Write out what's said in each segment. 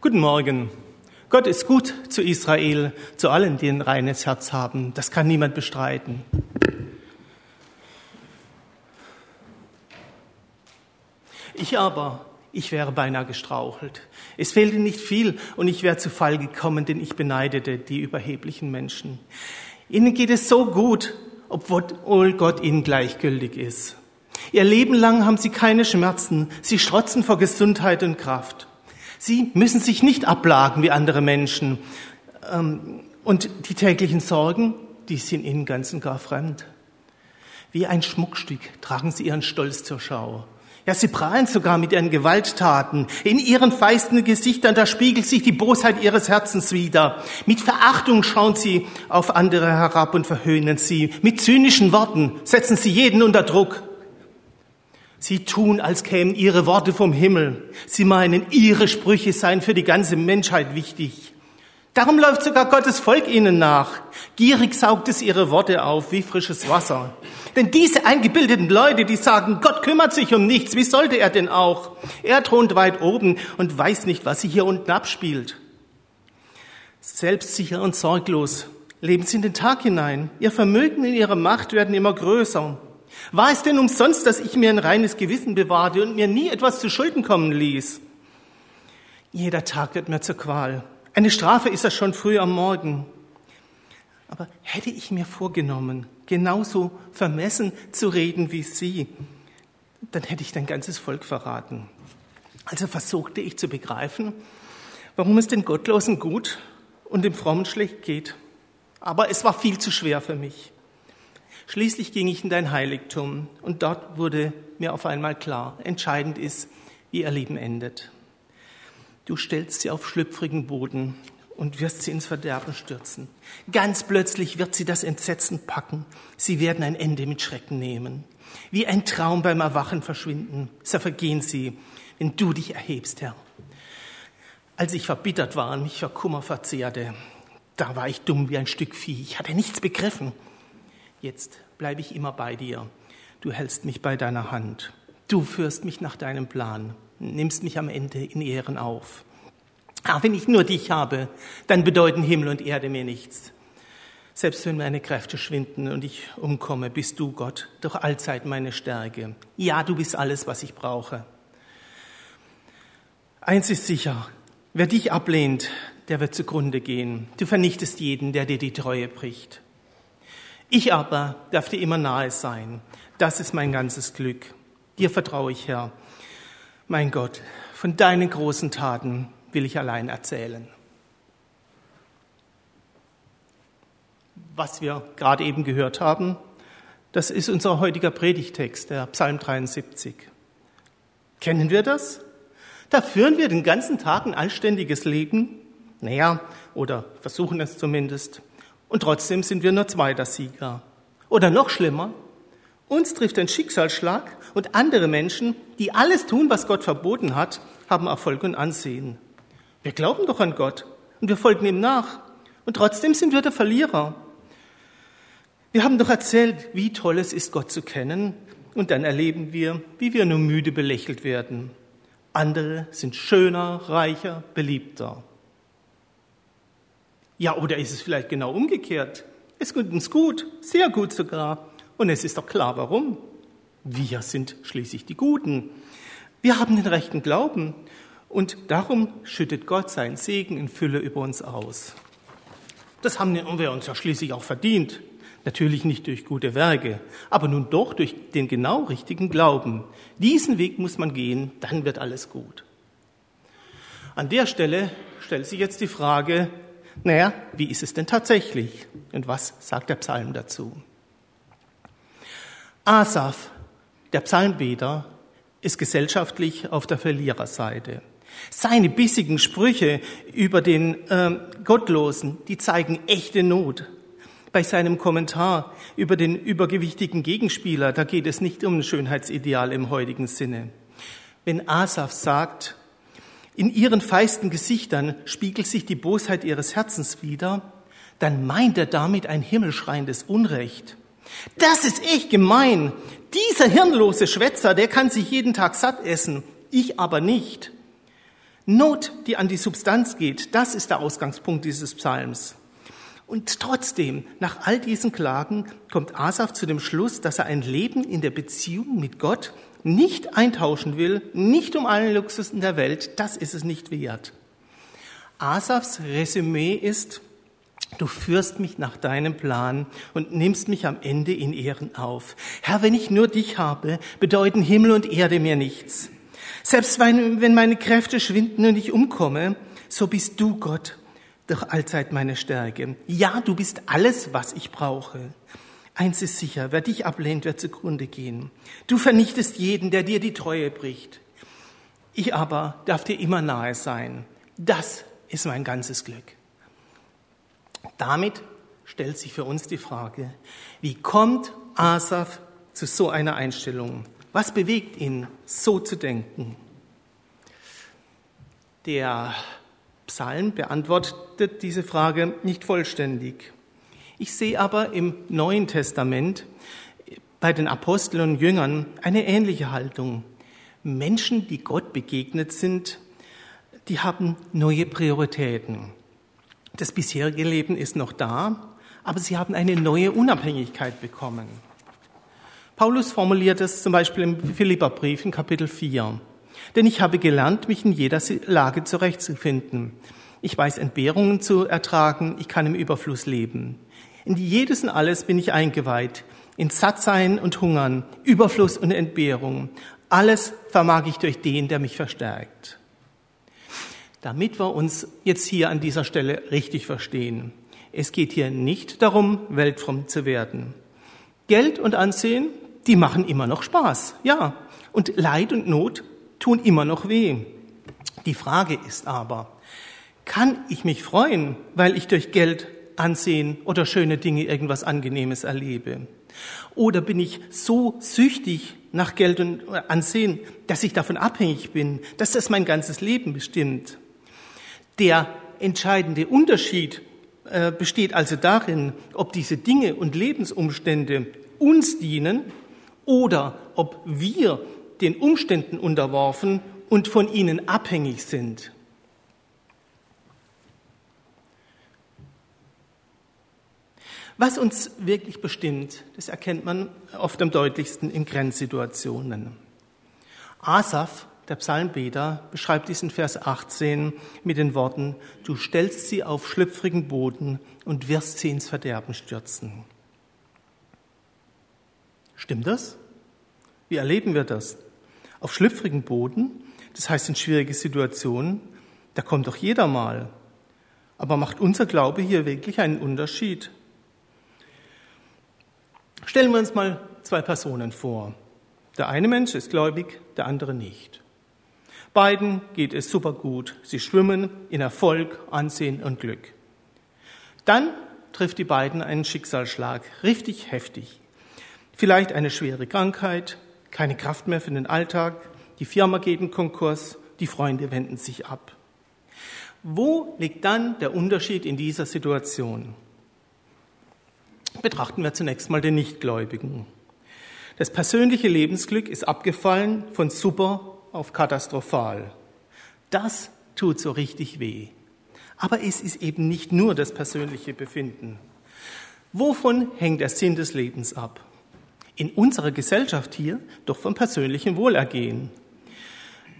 Guten Morgen. Gott ist gut zu Israel, zu allen, die ein reines Herz haben. Das kann niemand bestreiten. Ich aber, ich wäre beinahe gestrauchelt. Es fehlte nicht viel und ich wäre zu Fall gekommen, denn ich beneidete die überheblichen Menschen. Ihnen geht es so gut, obwohl Gott ihnen gleichgültig ist. Ihr Leben lang haben sie keine Schmerzen. Sie strotzen vor Gesundheit und Kraft. Sie müssen sich nicht ablagen wie andere Menschen. Ähm, und die täglichen Sorgen, die sind ihnen ganz und gar fremd. Wie ein Schmuckstück tragen sie ihren Stolz zur Schau. Ja, sie prahlen sogar mit ihren Gewalttaten. In ihren feisten Gesichtern, da spiegelt sich die Bosheit ihres Herzens wider. Mit Verachtung schauen sie auf andere herab und verhöhnen sie. Mit zynischen Worten setzen sie jeden unter Druck. Sie tun, als kämen ihre Worte vom Himmel. Sie meinen, ihre Sprüche seien für die ganze Menschheit wichtig. Darum läuft sogar Gottes Volk ihnen nach. Gierig saugt es ihre Worte auf wie frisches Wasser. Denn diese eingebildeten Leute, die sagen, Gott kümmert sich um nichts, wie sollte er denn auch? Er thront weit oben und weiß nicht, was sich hier unten abspielt. Selbstsicher und sorglos leben sie in den Tag hinein. Ihr Vermögen und ihre Macht werden immer größer. War es denn umsonst, dass ich mir ein reines Gewissen bewahrte und mir nie etwas zu Schulden kommen ließ? Jeder Tag wird mir zur Qual. Eine Strafe ist das schon früh am Morgen. Aber hätte ich mir vorgenommen, genauso vermessen zu reden wie Sie, dann hätte ich dein ganzes Volk verraten. Also versuchte ich zu begreifen, warum es den Gottlosen gut und dem Frommen schlecht geht. Aber es war viel zu schwer für mich. Schließlich ging ich in dein Heiligtum und dort wurde mir auf einmal klar, entscheidend ist, wie ihr Leben endet. Du stellst sie auf schlüpfrigen Boden und wirst sie ins Verderben stürzen. Ganz plötzlich wird sie das Entsetzen packen. Sie werden ein Ende mit Schrecken nehmen. Wie ein Traum beim Erwachen verschwinden. So vergehen sie, wenn du dich erhebst, Herr. Als ich verbittert war und mich vor Kummer verzehrte, da war ich dumm wie ein Stück Vieh. Ich hatte nichts begriffen. Jetzt bleibe ich immer bei dir. Du hältst mich bei deiner Hand. Du führst mich nach deinem Plan, nimmst mich am Ende in Ehren auf. Ah, wenn ich nur dich habe, dann bedeuten Himmel und Erde mir nichts. Selbst wenn meine Kräfte schwinden und ich umkomme, bist du, Gott, doch allzeit meine Stärke. Ja, du bist alles, was ich brauche. Eins ist sicher, wer dich ablehnt, der wird zugrunde gehen. Du vernichtest jeden, der dir die Treue bricht. Ich aber darf dir immer nahe sein. Das ist mein ganzes Glück. Dir vertraue ich, Herr. Mein Gott, von deinen großen Taten will ich allein erzählen. Was wir gerade eben gehört haben, das ist unser heutiger Predigtext, der Psalm 73. Kennen wir das? Da führen wir den ganzen Tag ein anständiges Leben, naja, oder versuchen es zumindest. Und trotzdem sind wir nur zweiter Sieger. Oder noch schlimmer, uns trifft ein Schicksalsschlag und andere Menschen, die alles tun, was Gott verboten hat, haben Erfolg und Ansehen. Wir glauben doch an Gott und wir folgen ihm nach. Und trotzdem sind wir der Verlierer. Wir haben doch erzählt, wie toll es ist, Gott zu kennen. Und dann erleben wir, wie wir nur müde belächelt werden. Andere sind schöner, reicher, beliebter. Ja, oder ist es vielleicht genau umgekehrt? Es geht uns gut, sehr gut sogar. Und es ist doch klar, warum. Wir sind schließlich die Guten. Wir haben den rechten Glauben. Und darum schüttet Gott seinen Segen in Fülle über uns aus. Das haben wir uns ja schließlich auch verdient. Natürlich nicht durch gute Werke, aber nun doch durch den genau richtigen Glauben. Diesen Weg muss man gehen, dann wird alles gut. An der Stelle stellt sich jetzt die Frage, naja, wie ist es denn tatsächlich? Und was sagt der Psalm dazu? Asaf, der Psalmbeter, ist gesellschaftlich auf der Verliererseite. Seine bissigen Sprüche über den äh, Gottlosen, die zeigen echte Not. Bei seinem Kommentar über den übergewichtigen Gegenspieler, da geht es nicht um ein Schönheitsideal im heutigen Sinne. Wenn Asaf sagt, in ihren feisten Gesichtern spiegelt sich die Bosheit ihres Herzens wider, dann meint er damit ein himmelschreiendes Unrecht. Das ist echt gemein. Dieser hirnlose Schwätzer, der kann sich jeden Tag satt essen, ich aber nicht. Not, die an die Substanz geht, das ist der Ausgangspunkt dieses Psalms. Und trotzdem, nach all diesen Klagen, kommt Asaf zu dem Schluss, dass er ein Leben in der Beziehung mit Gott nicht eintauschen will, nicht um allen Luxusen der Welt, das ist es nicht wert. Asafs Resümee ist, du führst mich nach deinem Plan und nimmst mich am Ende in Ehren auf. Herr, wenn ich nur dich habe, bedeuten Himmel und Erde mir nichts. Selbst wenn meine Kräfte schwinden und ich umkomme, so bist du Gott, doch allzeit meine Stärke. Ja, du bist alles, was ich brauche. Eins ist sicher, wer dich ablehnt, wird zugrunde gehen. Du vernichtest jeden, der dir die Treue bricht. Ich aber darf dir immer nahe sein. Das ist mein ganzes Glück. Damit stellt sich für uns die Frage, wie kommt Asaf zu so einer Einstellung? Was bewegt ihn, so zu denken? Der Psalm beantwortet diese Frage nicht vollständig. Ich sehe aber im Neuen Testament bei den Aposteln und Jüngern eine ähnliche Haltung. Menschen, die Gott begegnet sind, die haben neue Prioritäten. Das bisherige Leben ist noch da, aber sie haben eine neue Unabhängigkeit bekommen. Paulus formuliert es zum Beispiel im Philipperbrief in Kapitel 4. Denn ich habe gelernt, mich in jeder Lage zurechtzufinden. Ich weiß Entbehrungen zu ertragen, ich kann im Überfluss leben. In jedes und alles bin ich eingeweiht. In Sattsein und Hungern, Überfluss und Entbehrung. Alles vermag ich durch den, der mich verstärkt. Damit wir uns jetzt hier an dieser Stelle richtig verstehen. Es geht hier nicht darum, weltfromm zu werden. Geld und Ansehen, die machen immer noch Spaß, ja. Und Leid und Not tun immer noch weh. Die Frage ist aber, kann ich mich freuen, weil ich durch Geld Ansehen oder schöne Dinge irgendwas Angenehmes erlebe? Oder bin ich so süchtig nach Geld und Ansehen, dass ich davon abhängig bin, dass das mein ganzes Leben bestimmt? Der entscheidende Unterschied äh, besteht also darin, ob diese Dinge und Lebensumstände uns dienen oder ob wir den Umständen unterworfen und von ihnen abhängig sind. Was uns wirklich bestimmt, das erkennt man oft am deutlichsten in Grenzsituationen. Asaf, der Psalmbeter, beschreibt diesen Vers 18 mit den Worten, du stellst sie auf schlüpfrigen Boden und wirst sie ins Verderben stürzen. Stimmt das? Wie erleben wir das? Auf schlüpfrigen Boden, das heißt in schwierige Situationen, da kommt doch jeder mal. Aber macht unser Glaube hier wirklich einen Unterschied? Stellen wir uns mal zwei Personen vor. Der eine Mensch ist gläubig, der andere nicht. Beiden geht es super gut. Sie schwimmen in Erfolg, Ansehen und Glück. Dann trifft die beiden einen Schicksalsschlag, richtig heftig. Vielleicht eine schwere Krankheit, keine Kraft mehr für den Alltag, die Firma geht in Konkurs, die Freunde wenden sich ab. Wo liegt dann der Unterschied in dieser Situation? Betrachten wir zunächst mal den Nichtgläubigen. Das persönliche Lebensglück ist abgefallen von super auf katastrophal. Das tut so richtig weh. Aber es ist eben nicht nur das persönliche Befinden. Wovon hängt der Sinn des Lebens ab? In unserer Gesellschaft hier doch vom persönlichen Wohlergehen.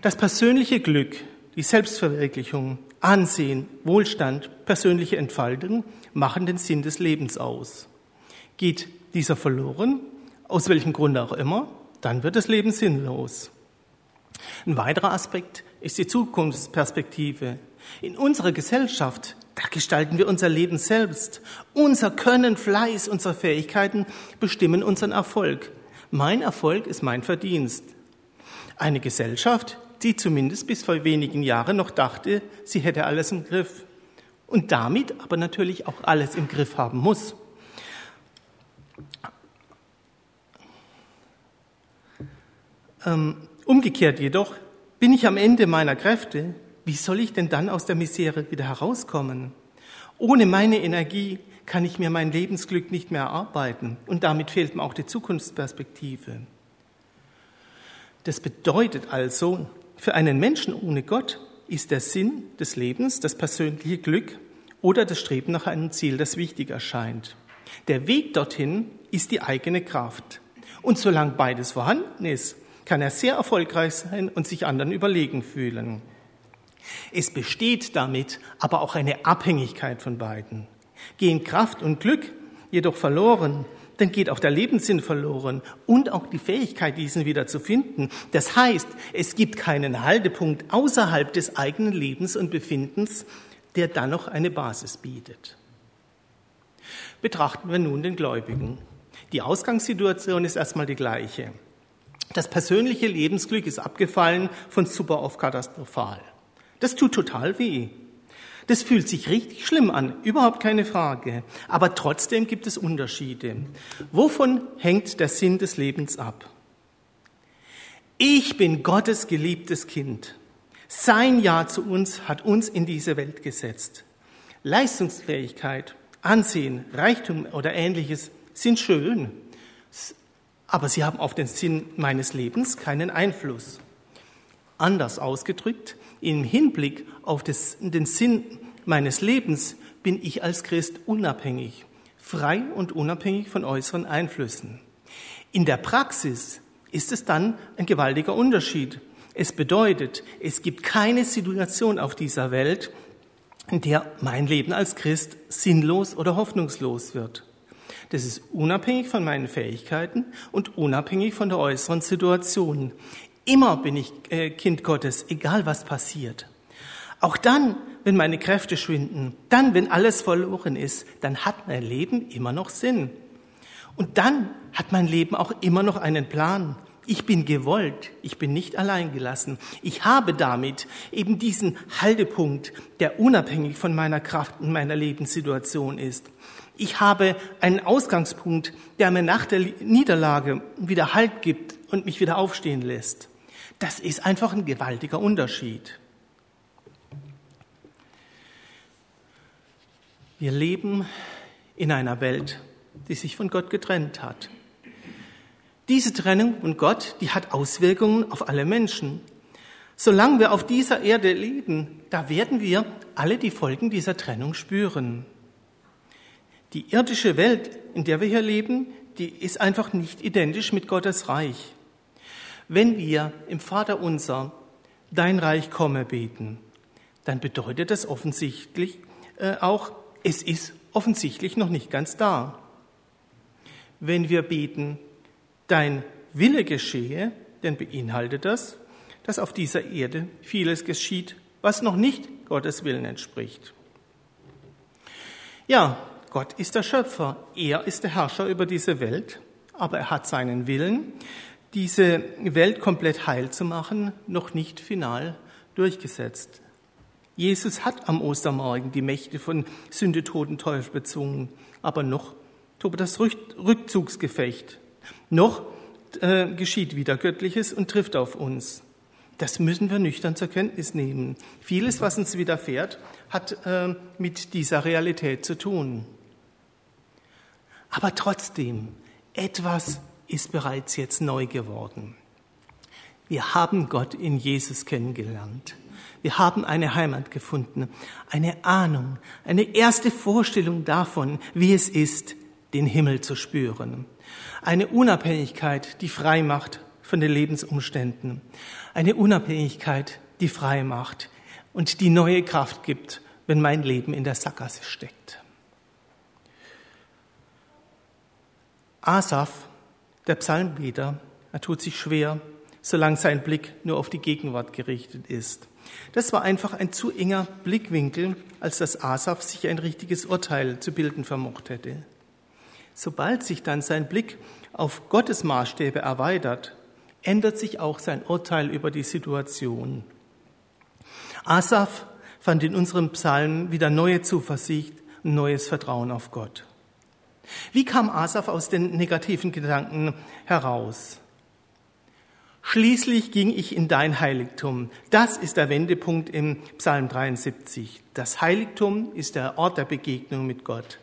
Das persönliche Glück, die Selbstverwirklichung, Ansehen, Wohlstand, persönliche Entfaltung machen den Sinn des Lebens aus. Geht dieser verloren, aus welchem Grund auch immer, dann wird das Leben sinnlos. Ein weiterer Aspekt ist die Zukunftsperspektive. In unserer Gesellschaft, da gestalten wir unser Leben selbst. Unser Können, Fleiß, unsere Fähigkeiten bestimmen unseren Erfolg. Mein Erfolg ist mein Verdienst. Eine Gesellschaft, die zumindest bis vor wenigen Jahren noch dachte, sie hätte alles im Griff und damit aber natürlich auch alles im Griff haben muss. Ähm, umgekehrt jedoch, bin ich am Ende meiner Kräfte, wie soll ich denn dann aus der Misere wieder herauskommen? Ohne meine Energie kann ich mir mein Lebensglück nicht mehr erarbeiten und damit fehlt mir auch die Zukunftsperspektive. Das bedeutet also, für einen Menschen ohne Gott ist der Sinn des Lebens, das persönliche Glück oder das Streben nach einem Ziel, das wichtig erscheint. Der Weg dorthin ist die eigene Kraft. Und solange beides vorhanden ist, kann er sehr erfolgreich sein und sich anderen überlegen fühlen. Es besteht damit aber auch eine Abhängigkeit von beiden. Gehen Kraft und Glück jedoch verloren, dann geht auch der Lebenssinn verloren und auch die Fähigkeit, diesen wieder zu finden. Das heißt, es gibt keinen Haltepunkt außerhalb des eigenen Lebens und Befindens, der dann noch eine Basis bietet. Betrachten wir nun den Gläubigen. Die Ausgangssituation ist erstmal die gleiche. Das persönliche Lebensglück ist abgefallen von super auf katastrophal. Das tut total weh. Das fühlt sich richtig schlimm an, überhaupt keine Frage. Aber trotzdem gibt es Unterschiede. Wovon hängt der Sinn des Lebens ab? Ich bin Gottes geliebtes Kind. Sein Ja zu uns hat uns in diese Welt gesetzt. Leistungsfähigkeit, Ansehen, Reichtum oder ähnliches sind schön, aber sie haben auf den Sinn meines Lebens keinen Einfluss. Anders ausgedrückt, im Hinblick auf das, den Sinn meines Lebens bin ich als Christ unabhängig, frei und unabhängig von äußeren Einflüssen. In der Praxis ist es dann ein gewaltiger Unterschied. Es bedeutet, es gibt keine Situation auf dieser Welt, in der mein Leben als Christ sinnlos oder hoffnungslos wird. Das ist unabhängig von meinen Fähigkeiten und unabhängig von der äußeren Situation. Immer bin ich äh, Kind Gottes, egal was passiert. Auch dann, wenn meine Kräfte schwinden, dann, wenn alles verloren ist, dann hat mein Leben immer noch Sinn. Und dann hat mein Leben auch immer noch einen Plan. Ich bin gewollt, ich bin nicht allein gelassen. Ich habe damit eben diesen Haltepunkt, der unabhängig von meiner Kraft und meiner Lebenssituation ist. Ich habe einen Ausgangspunkt, der mir nach der Niederlage wieder Halt gibt und mich wieder aufstehen lässt. Das ist einfach ein gewaltiger Unterschied. Wir leben in einer Welt, die sich von Gott getrennt hat. Diese Trennung von Gott, die hat Auswirkungen auf alle Menschen. Solange wir auf dieser Erde leben, da werden wir alle die Folgen dieser Trennung spüren. Die irdische Welt, in der wir hier leben, die ist einfach nicht identisch mit Gottes Reich. Wenn wir im Vater unser Dein Reich komme beten, dann bedeutet das offensichtlich äh, auch, es ist offensichtlich noch nicht ganz da. Wenn wir beten, Dein Wille geschehe, dann beinhaltet das, dass auf dieser Erde vieles geschieht, was noch nicht Gottes Willen entspricht. Ja, Gott ist der Schöpfer, er ist der Herrscher über diese Welt, aber er hat seinen Willen diese Welt komplett heil zu machen, noch nicht final durchgesetzt. Jesus hat am Ostermorgen die Mächte von Sünde, Tod und Teufel bezwungen, aber noch tobt das Rückzugsgefecht. Noch äh, geschieht wieder Göttliches und trifft auf uns. Das müssen wir nüchtern zur Kenntnis nehmen. Vieles, was uns widerfährt, hat äh, mit dieser Realität zu tun. Aber trotzdem, etwas ist bereits jetzt neu geworden. Wir haben Gott in Jesus kennengelernt. Wir haben eine Heimat gefunden, eine Ahnung, eine erste Vorstellung davon, wie es ist, den Himmel zu spüren. Eine Unabhängigkeit, die frei macht von den Lebensumständen. Eine Unabhängigkeit, die frei macht und die neue Kraft gibt, wenn mein Leben in der Sackgasse steckt. Asaf der Psalmbeter, er tut sich schwer, solange sein Blick nur auf die Gegenwart gerichtet ist. Das war einfach ein zu enger Blickwinkel, als dass Asaf sich ein richtiges Urteil zu bilden vermocht hätte. Sobald sich dann sein Blick auf Gottes Maßstäbe erweitert, ändert sich auch sein Urteil über die Situation. Asaf fand in unserem Psalm wieder neue Zuversicht und neues Vertrauen auf Gott. Wie kam Asaf aus den negativen Gedanken heraus? Schließlich ging ich in dein Heiligtum. Das ist der Wendepunkt im Psalm 73. Das Heiligtum ist der Ort der Begegnung mit Gott.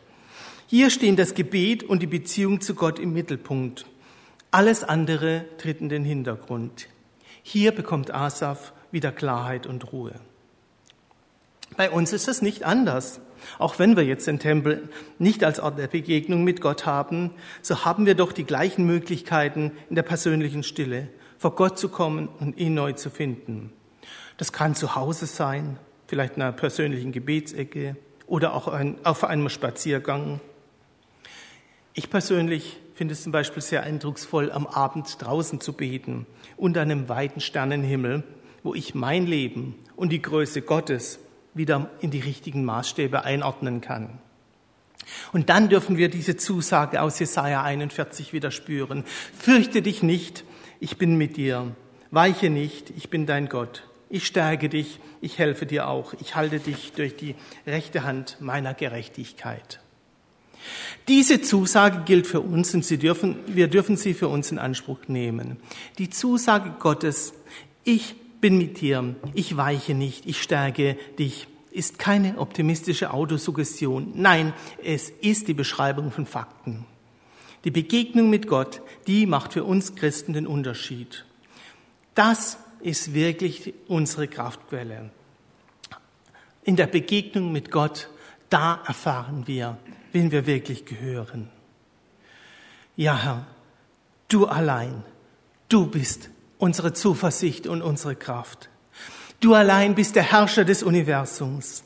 Hier stehen das Gebet und die Beziehung zu Gott im Mittelpunkt. Alles andere tritt in den Hintergrund. Hier bekommt Asaf wieder Klarheit und Ruhe. Bei uns ist es nicht anders. Auch wenn wir jetzt den Tempel nicht als Ort der Begegnung mit Gott haben, so haben wir doch die gleichen Möglichkeiten in der persönlichen Stille, vor Gott zu kommen und ihn neu zu finden. Das kann zu Hause sein, vielleicht in einer persönlichen Gebetsecke oder auch auf einem Spaziergang. Ich persönlich finde es zum Beispiel sehr eindrucksvoll, am Abend draußen zu beten, unter einem weiten Sternenhimmel, wo ich mein Leben und die Größe Gottes wieder in die richtigen Maßstäbe einordnen kann. Und dann dürfen wir diese Zusage aus Jesaja 41 wieder spüren. Fürchte dich nicht, ich bin mit dir. Weiche nicht, ich bin dein Gott. Ich stärke dich, ich helfe dir auch. Ich halte dich durch die rechte Hand meiner Gerechtigkeit. Diese Zusage gilt für uns und sie dürfen, wir dürfen sie für uns in Anspruch nehmen. Die Zusage Gottes, ich bin mit dir, ich weiche nicht, ich stärke dich, ist keine optimistische Autosuggestion. Nein, es ist die Beschreibung von Fakten. Die Begegnung mit Gott, die macht für uns Christen den Unterschied. Das ist wirklich unsere Kraftquelle. In der Begegnung mit Gott, da erfahren wir, wen wir wirklich gehören. Ja, Herr, du allein, du bist unsere Zuversicht und unsere Kraft. Du allein bist der Herrscher des Universums.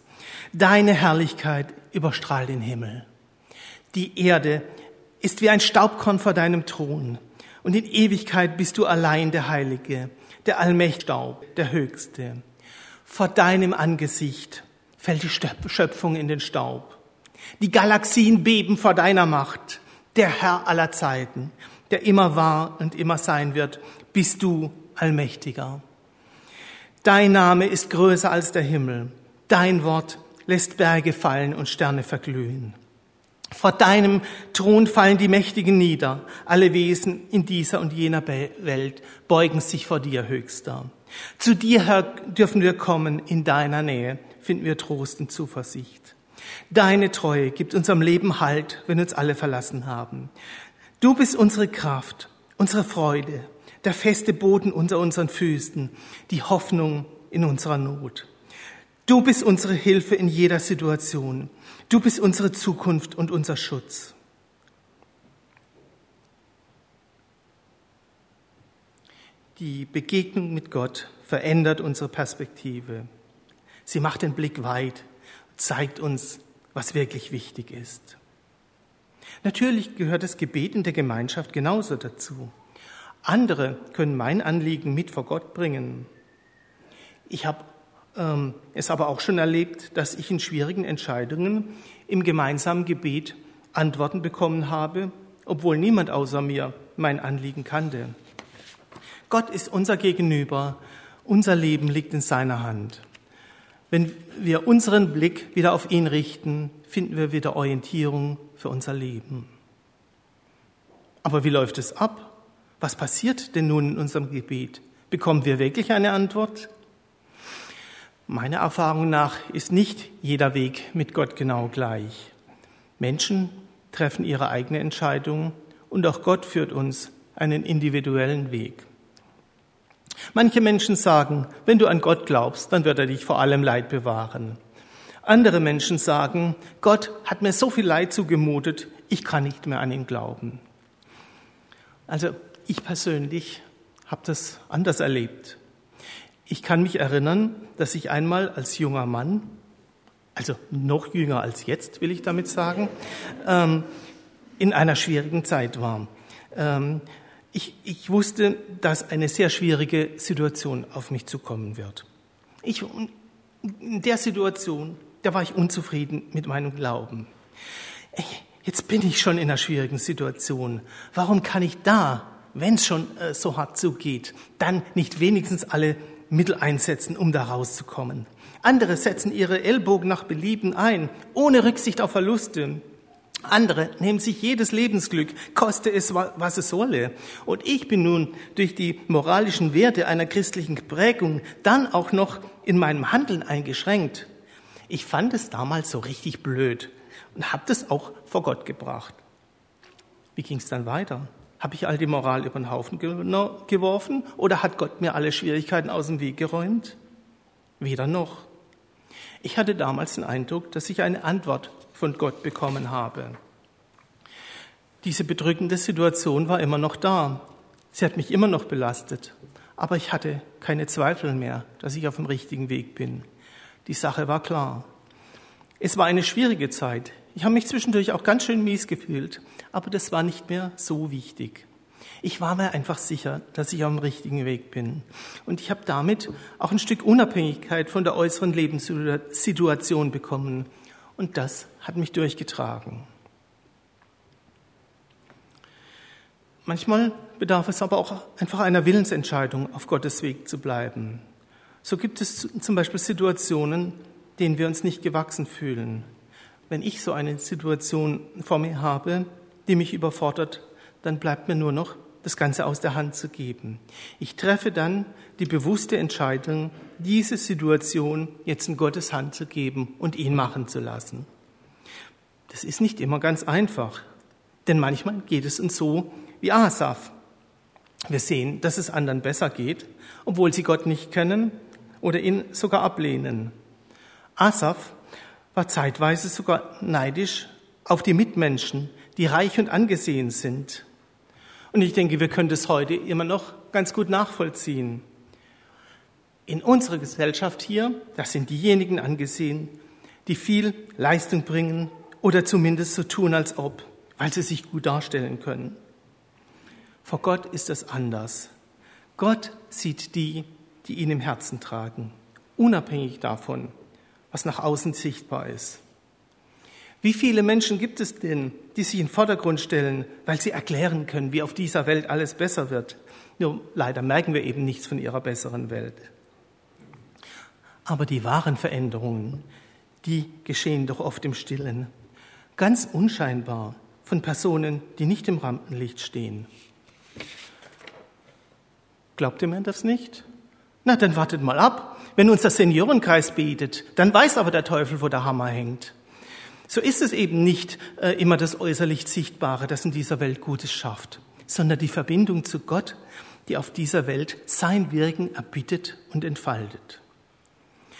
Deine Herrlichkeit überstrahlt den Himmel. Die Erde ist wie ein Staubkorn vor deinem Thron. Und in Ewigkeit bist du allein der Heilige, der Allmächtigstaub, der Höchste. Vor deinem Angesicht fällt die Schöpfung in den Staub. Die Galaxien beben vor deiner Macht. Der Herr aller Zeiten, der immer war und immer sein wird, bist du Allmächtiger. Dein Name ist größer als der Himmel. Dein Wort lässt Berge fallen und Sterne verglühen. Vor deinem Thron fallen die Mächtigen nieder. Alle Wesen in dieser und jener Welt beugen sich vor dir, Höchster. Zu dir, Herr, dürfen wir kommen. In deiner Nähe finden wir Trost und Zuversicht. Deine Treue gibt unserem Leben Halt, wenn uns alle verlassen haben. Du bist unsere Kraft, unsere Freude, der feste Boden unter unseren Füßen, die Hoffnung in unserer Not. Du bist unsere Hilfe in jeder Situation. Du bist unsere Zukunft und unser Schutz. Die Begegnung mit Gott verändert unsere Perspektive. Sie macht den Blick weit, zeigt uns, was wirklich wichtig ist. Natürlich gehört das Gebet in der Gemeinschaft genauso dazu. Andere können mein Anliegen mit vor Gott bringen. Ich habe ähm, es aber auch schon erlebt, dass ich in schwierigen Entscheidungen im gemeinsamen Gebet Antworten bekommen habe, obwohl niemand außer mir mein Anliegen kannte. Gott ist unser Gegenüber, unser Leben liegt in seiner Hand. Wenn wir unseren Blick wieder auf ihn richten, finden wir wieder Orientierung für unser Leben. Aber wie läuft es ab? Was passiert denn nun in unserem Gebet? Bekommen wir wirklich eine Antwort? Meiner Erfahrung nach ist nicht jeder Weg mit Gott genau gleich. Menschen treffen ihre eigene Entscheidung und auch Gott führt uns einen individuellen Weg. Manche Menschen sagen, wenn du an Gott glaubst, dann wird er dich vor allem Leid bewahren. Andere Menschen sagen, Gott hat mir so viel Leid zugemutet, ich kann nicht mehr an ihn glauben. Also ich persönlich habe das anders erlebt. Ich kann mich erinnern, dass ich einmal als junger Mann, also noch jünger als jetzt, will ich damit sagen, ähm, in einer schwierigen Zeit war. Ähm, ich, ich wusste, dass eine sehr schwierige Situation auf mich zukommen wird. Ich, in der Situation, da war ich unzufrieden mit meinem Glauben. Jetzt bin ich schon in einer schwierigen Situation. Warum kann ich da wenn es schon äh, so hart zugeht, dann nicht wenigstens alle Mittel einsetzen, um da rauszukommen. Andere setzen ihre Ellbogen nach Belieben ein, ohne Rücksicht auf Verluste. Andere nehmen sich jedes Lebensglück, koste es, was es wolle. Und ich bin nun durch die moralischen Werte einer christlichen Prägung dann auch noch in meinem Handeln eingeschränkt. Ich fand es damals so richtig blöd und habe das auch vor Gott gebracht. Wie ging es dann weiter? Habe ich all die Moral über den Haufen geworfen oder hat Gott mir alle Schwierigkeiten aus dem Weg geräumt? Weder noch. Ich hatte damals den Eindruck, dass ich eine Antwort von Gott bekommen habe. Diese bedrückende Situation war immer noch da. Sie hat mich immer noch belastet. Aber ich hatte keine Zweifel mehr, dass ich auf dem richtigen Weg bin. Die Sache war klar. Es war eine schwierige Zeit. Ich habe mich zwischendurch auch ganz schön mies gefühlt, aber das war nicht mehr so wichtig. Ich war mir einfach sicher, dass ich auf dem richtigen Weg bin. Und ich habe damit auch ein Stück Unabhängigkeit von der äußeren Lebenssituation bekommen. Und das hat mich durchgetragen. Manchmal bedarf es aber auch einfach einer Willensentscheidung, auf Gottes Weg zu bleiben. So gibt es zum Beispiel Situationen, denen wir uns nicht gewachsen fühlen. Wenn ich so eine Situation vor mir habe, die mich überfordert, dann bleibt mir nur noch, das Ganze aus der Hand zu geben. Ich treffe dann die bewusste Entscheidung, diese Situation jetzt in Gottes Hand zu geben und ihn machen zu lassen. Das ist nicht immer ganz einfach, denn manchmal geht es uns so wie Asaf. Wir sehen, dass es anderen besser geht, obwohl sie Gott nicht kennen oder ihn sogar ablehnen. Asaf war zeitweise sogar neidisch auf die Mitmenschen, die reich und angesehen sind. Und ich denke, wir können das heute immer noch ganz gut nachvollziehen. In unserer Gesellschaft hier, das sind diejenigen angesehen, die viel Leistung bringen oder zumindest so tun, als ob, weil sie sich gut darstellen können. Vor Gott ist es anders. Gott sieht die, die ihn im Herzen tragen, unabhängig davon, was nach außen sichtbar ist. Wie viele Menschen gibt es denn, die sich in den Vordergrund stellen, weil sie erklären können, wie auf dieser Welt alles besser wird? Nur leider merken wir eben nichts von ihrer besseren Welt. Aber die wahren Veränderungen, die geschehen doch oft im Stillen, ganz unscheinbar von Personen, die nicht im Rampenlicht stehen. Glaubt ihr mir das nicht? Na, dann wartet mal ab. Wenn uns der Seniorenkreis bietet, dann weiß aber der Teufel, wo der Hammer hängt. So ist es eben nicht äh, immer das äußerlich Sichtbare, das in dieser Welt Gutes schafft, sondern die Verbindung zu Gott, die auf dieser Welt sein Wirken erbittet und entfaltet.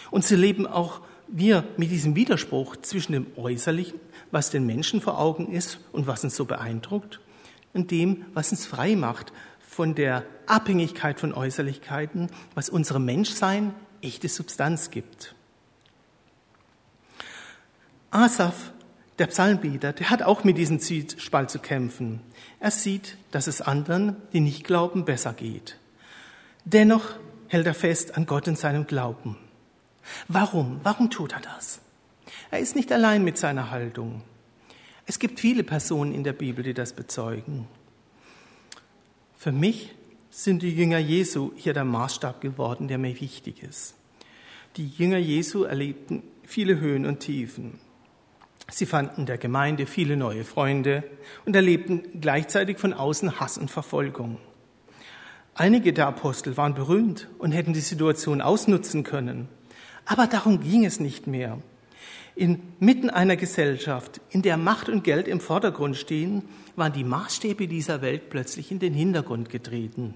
Und so leben auch wir mit diesem Widerspruch zwischen dem Äußerlichen, was den Menschen vor Augen ist und was uns so beeindruckt, und dem, was uns frei macht von der Abhängigkeit von Äußerlichkeiten, was unserem Menschsein echte Substanz gibt. Asaf, der Psalmbeter, der hat auch mit diesem Zwiespalt zu kämpfen. Er sieht, dass es anderen, die nicht glauben, besser geht. Dennoch hält er fest an Gott und seinem Glauben. Warum? Warum tut er das? Er ist nicht allein mit seiner Haltung. Es gibt viele Personen in der Bibel, die das bezeugen. Für mich sind die Jünger Jesu hier der Maßstab geworden, der mir wichtig ist. Die Jünger Jesu erlebten viele Höhen und Tiefen. Sie fanden der Gemeinde viele neue Freunde und erlebten gleichzeitig von außen Hass und Verfolgung. Einige der Apostel waren berühmt und hätten die Situation ausnutzen können. Aber darum ging es nicht mehr. Inmitten einer Gesellschaft, in der Macht und Geld im Vordergrund stehen, waren die Maßstäbe dieser Welt plötzlich in den Hintergrund getreten.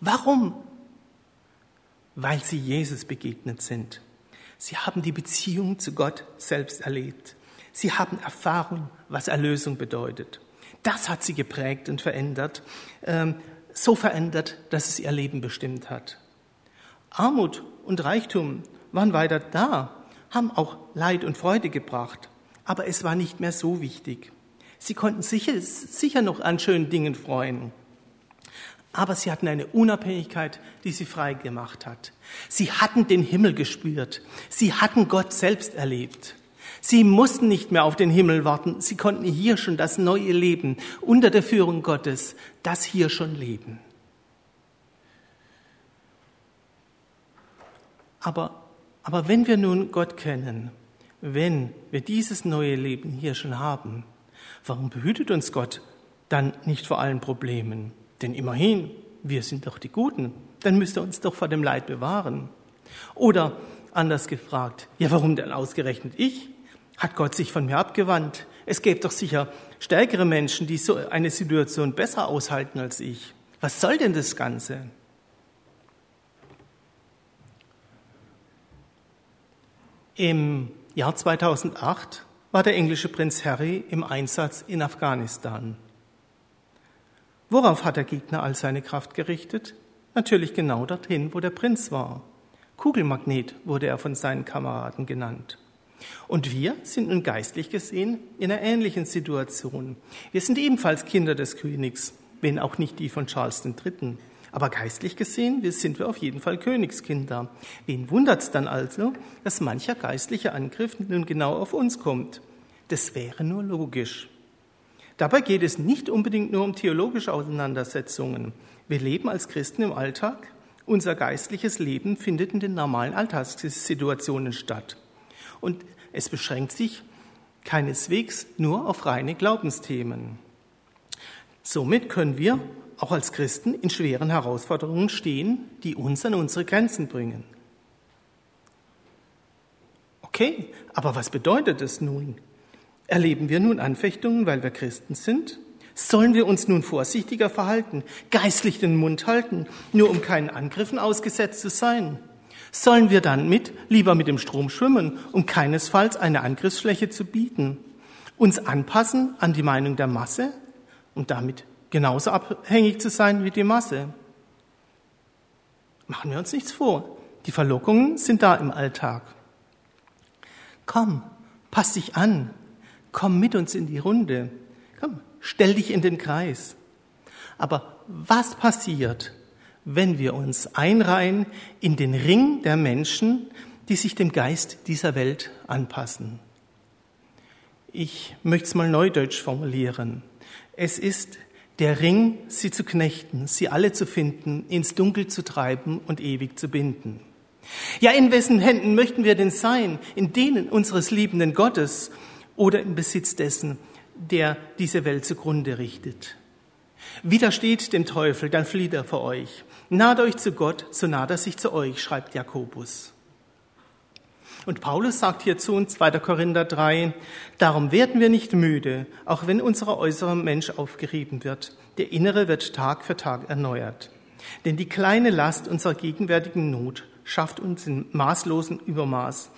Warum? Weil sie Jesus begegnet sind. Sie haben die Beziehung zu Gott selbst erlebt. Sie haben Erfahrung, was Erlösung bedeutet. Das hat sie geprägt und verändert, ähm, so verändert, dass es ihr Leben bestimmt hat. Armut und Reichtum waren weiter da, haben auch Leid und Freude gebracht, aber es war nicht mehr so wichtig. Sie konnten sicher, sicher noch an schönen Dingen freuen, aber sie hatten eine Unabhängigkeit, die sie frei gemacht hat. Sie hatten den Himmel gespürt, sie hatten Gott selbst erlebt. Sie mussten nicht mehr auf den Himmel warten, sie konnten hier schon das neue Leben unter der Führung Gottes, das hier schon leben. Aber aber wenn wir nun Gott kennen, wenn wir dieses neue Leben hier schon haben, warum behütet uns Gott dann nicht vor allen Problemen? Denn immerhin, wir sind doch die Guten, dann müsste er uns doch vor dem Leid bewahren. Oder anders gefragt, ja, warum denn ausgerechnet ich? Hat Gott sich von mir abgewandt? Es gäbe doch sicher stärkere Menschen, die so eine Situation besser aushalten als ich. Was soll denn das Ganze? Im Jahr 2008 war der englische Prinz Harry im Einsatz in Afghanistan. Worauf hat der Gegner all seine Kraft gerichtet? Natürlich genau dorthin, wo der Prinz war. Kugelmagnet wurde er von seinen Kameraden genannt. Und wir sind nun geistlich gesehen in einer ähnlichen Situation. Wir sind ebenfalls Kinder des Königs, wenn auch nicht die von Charles III. Aber geistlich gesehen sind wir auf jeden Fall Königskinder. Wen wundert es dann also, dass mancher geistliche Angriff nun genau auf uns kommt? Das wäre nur logisch. Dabei geht es nicht unbedingt nur um theologische Auseinandersetzungen. Wir leben als Christen im Alltag. Unser geistliches Leben findet in den normalen Alltagssituationen statt. Und es beschränkt sich keineswegs nur auf reine Glaubensthemen. Somit können wir auch als Christen in schweren Herausforderungen stehen, die uns an unsere Grenzen bringen. Okay, aber was bedeutet es nun? Erleben wir nun Anfechtungen, weil wir Christen sind? Sollen wir uns nun vorsichtiger verhalten, geistlich den Mund halten, nur um keinen Angriffen ausgesetzt zu sein? Sollen wir dann mit, lieber mit dem Strom schwimmen, um keinesfalls eine Angriffsfläche zu bieten? Uns anpassen an die Meinung der Masse und damit genauso abhängig zu sein wie die Masse? Machen wir uns nichts vor. Die Verlockungen sind da im Alltag. Komm, pass dich an, komm mit uns in die Runde, komm, stell dich in den Kreis. Aber was passiert, wenn wir uns einreihen in den Ring der Menschen, die sich dem Geist dieser Welt anpassen? Ich möchte es mal neudeutsch formulieren. Es ist der Ring, sie zu knechten, sie alle zu finden, ins Dunkel zu treiben und ewig zu binden. Ja, in wessen Händen möchten wir denn sein? In denen unseres liebenden Gottes oder im Besitz dessen, der diese Welt zugrunde richtet. Widersteht dem Teufel, dann flieht er vor euch. Naht euch zu Gott, so naht er sich zu euch, schreibt Jakobus. Und Paulus sagt hier zu uns, 2. Korinther 3, darum werden wir nicht müde, auch wenn unser äußerer Mensch aufgerieben wird. Der innere wird Tag für Tag erneuert. Denn die kleine Last unserer gegenwärtigen Not schafft uns in maßlosen Übermaß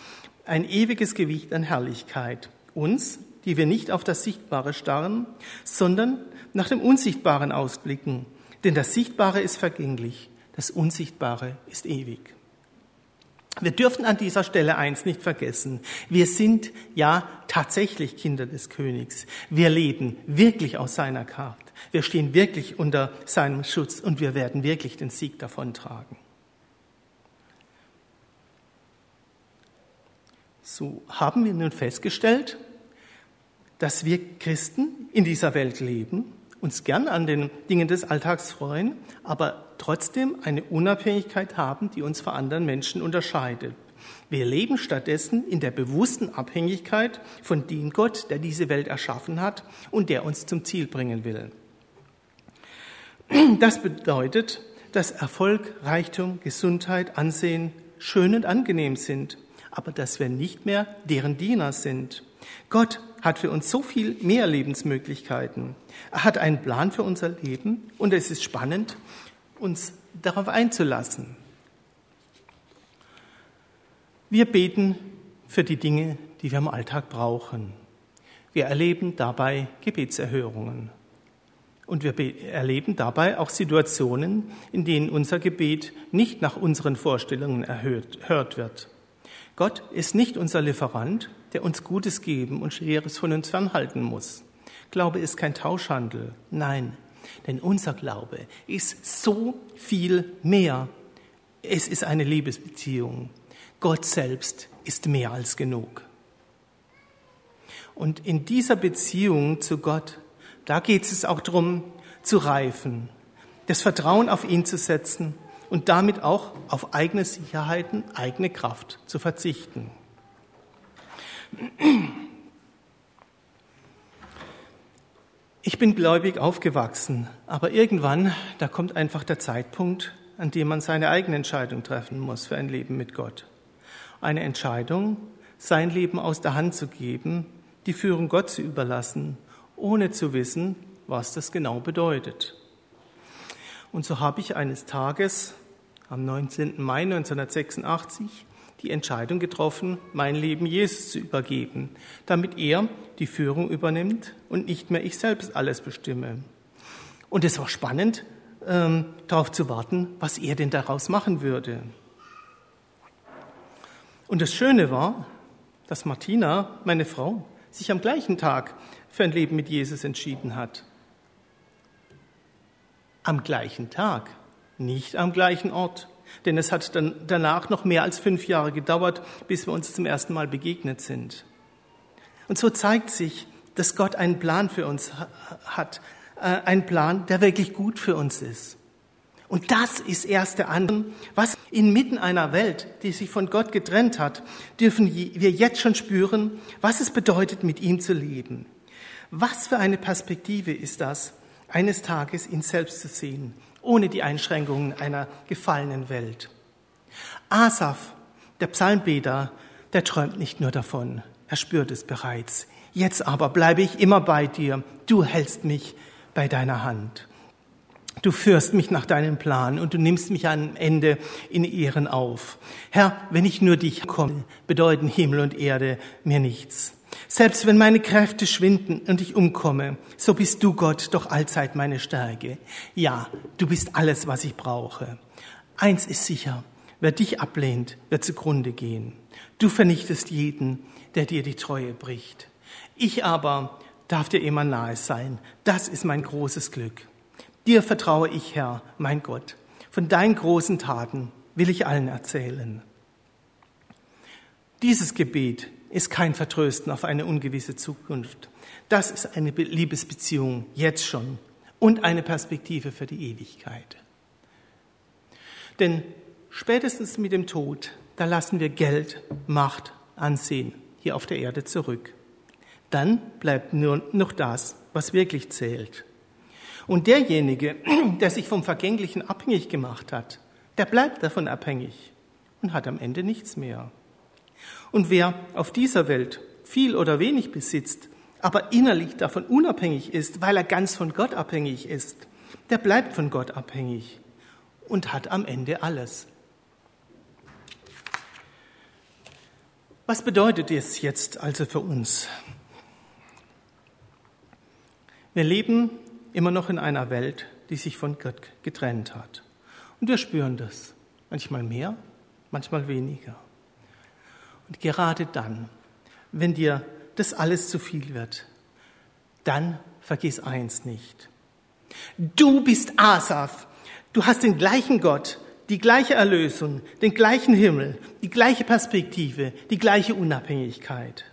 ein ewiges Gewicht an Herrlichkeit uns, die wir nicht auf das Sichtbare starren, sondern nach dem Unsichtbaren ausblicken. Denn das Sichtbare ist vergänglich, das Unsichtbare ist ewig. Wir dürfen an dieser Stelle eins nicht vergessen. Wir sind ja tatsächlich Kinder des Königs. Wir leben wirklich aus seiner Kraft. Wir stehen wirklich unter seinem Schutz und wir werden wirklich den Sieg davontragen. So haben wir nun festgestellt, dass wir Christen in dieser Welt leben, uns gern an den Dingen des Alltags freuen, aber trotzdem eine Unabhängigkeit haben, die uns von anderen Menschen unterscheidet. Wir leben stattdessen in der bewussten Abhängigkeit von dem Gott, der diese Welt erschaffen hat und der uns zum Ziel bringen will. Das bedeutet, dass Erfolg, Reichtum, Gesundheit, Ansehen schön und angenehm sind aber dass wir nicht mehr deren Diener sind. Gott hat für uns so viel mehr Lebensmöglichkeiten. Er hat einen Plan für unser Leben und es ist spannend, uns darauf einzulassen. Wir beten für die Dinge, die wir im Alltag brauchen. Wir erleben dabei Gebetserhörungen. Und wir erleben dabei auch Situationen, in denen unser Gebet nicht nach unseren Vorstellungen erhört wird. Gott ist nicht unser Lieferant, der uns Gutes geben und Schweres von uns fernhalten muss. Glaube ist kein Tauschhandel. Nein, denn unser Glaube ist so viel mehr. Es ist eine Liebesbeziehung. Gott selbst ist mehr als genug. Und in dieser Beziehung zu Gott, da geht es auch darum, zu reifen, das Vertrauen auf ihn zu setzen und damit auch auf eigene Sicherheiten, eigene Kraft zu verzichten. Ich bin gläubig aufgewachsen, aber irgendwann, da kommt einfach der Zeitpunkt, an dem man seine eigene Entscheidung treffen muss für ein Leben mit Gott. Eine Entscheidung, sein Leben aus der Hand zu geben, die Führung Gott zu überlassen, ohne zu wissen, was das genau bedeutet. Und so habe ich eines Tages am 19. Mai 1986 die Entscheidung getroffen, mein Leben Jesus zu übergeben, damit er die Führung übernimmt und nicht mehr ich selbst alles bestimme. Und es war spannend, ähm, darauf zu warten, was er denn daraus machen würde. Und das Schöne war, dass Martina, meine Frau, sich am gleichen Tag für ein Leben mit Jesus entschieden hat. Am gleichen Tag, nicht am gleichen Ort. Denn es hat dann danach noch mehr als fünf Jahre gedauert, bis wir uns zum ersten Mal begegnet sind. Und so zeigt sich, dass Gott einen Plan für uns hat, äh, einen Plan, der wirklich gut für uns ist. Und das ist erst der andere. Was inmitten einer Welt, die sich von Gott getrennt hat, dürfen wir jetzt schon spüren, was es bedeutet, mit ihm zu leben. Was für eine Perspektive ist das, eines Tages ihn selbst zu sehen, ohne die Einschränkungen einer gefallenen Welt. Asaf, der Psalmbeter, der träumt nicht nur davon, er spürt es bereits. Jetzt aber bleibe ich immer bei dir, du hältst mich bei deiner Hand. Du führst mich nach deinem Plan und du nimmst mich am Ende in Ehren auf. Herr, wenn ich nur dich komme, bedeuten Himmel und Erde mir nichts. Selbst wenn meine Kräfte schwinden und ich umkomme, so bist du Gott doch allzeit meine Stärke. Ja, du bist alles, was ich brauche. Eins ist sicher, wer dich ablehnt, wird zugrunde gehen. Du vernichtest jeden, der dir die Treue bricht. Ich aber darf dir immer nahe sein. Das ist mein großes Glück. Dir vertraue ich, Herr, mein Gott. Von deinen großen Taten will ich allen erzählen. Dieses Gebet ist kein Vertrösten auf eine ungewisse Zukunft. Das ist eine Liebesbeziehung jetzt schon und eine Perspektive für die Ewigkeit. Denn spätestens mit dem Tod, da lassen wir Geld, Macht, Ansehen hier auf der Erde zurück. Dann bleibt nur noch das, was wirklich zählt. Und derjenige, der sich vom Vergänglichen abhängig gemacht hat, der bleibt davon abhängig und hat am Ende nichts mehr. Und wer auf dieser Welt viel oder wenig besitzt, aber innerlich davon unabhängig ist, weil er ganz von Gott abhängig ist, der bleibt von Gott abhängig und hat am Ende alles. Was bedeutet es jetzt also für uns? Wir leben immer noch in einer Welt, die sich von Gott getrennt hat. Und wir spüren das. Manchmal mehr, manchmal weniger. Und gerade dann, wenn dir das alles zu viel wird, dann vergiss eins nicht. Du bist Asaf. Du hast den gleichen Gott, die gleiche Erlösung, den gleichen Himmel, die gleiche Perspektive, die gleiche Unabhängigkeit.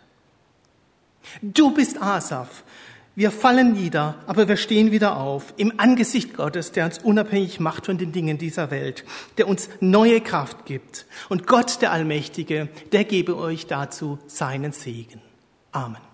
Du bist Asaf. Wir fallen nieder, aber wir stehen wieder auf im Angesicht Gottes, der uns unabhängig macht von den Dingen dieser Welt, der uns neue Kraft gibt. Und Gott, der Allmächtige, der gebe euch dazu seinen Segen. Amen.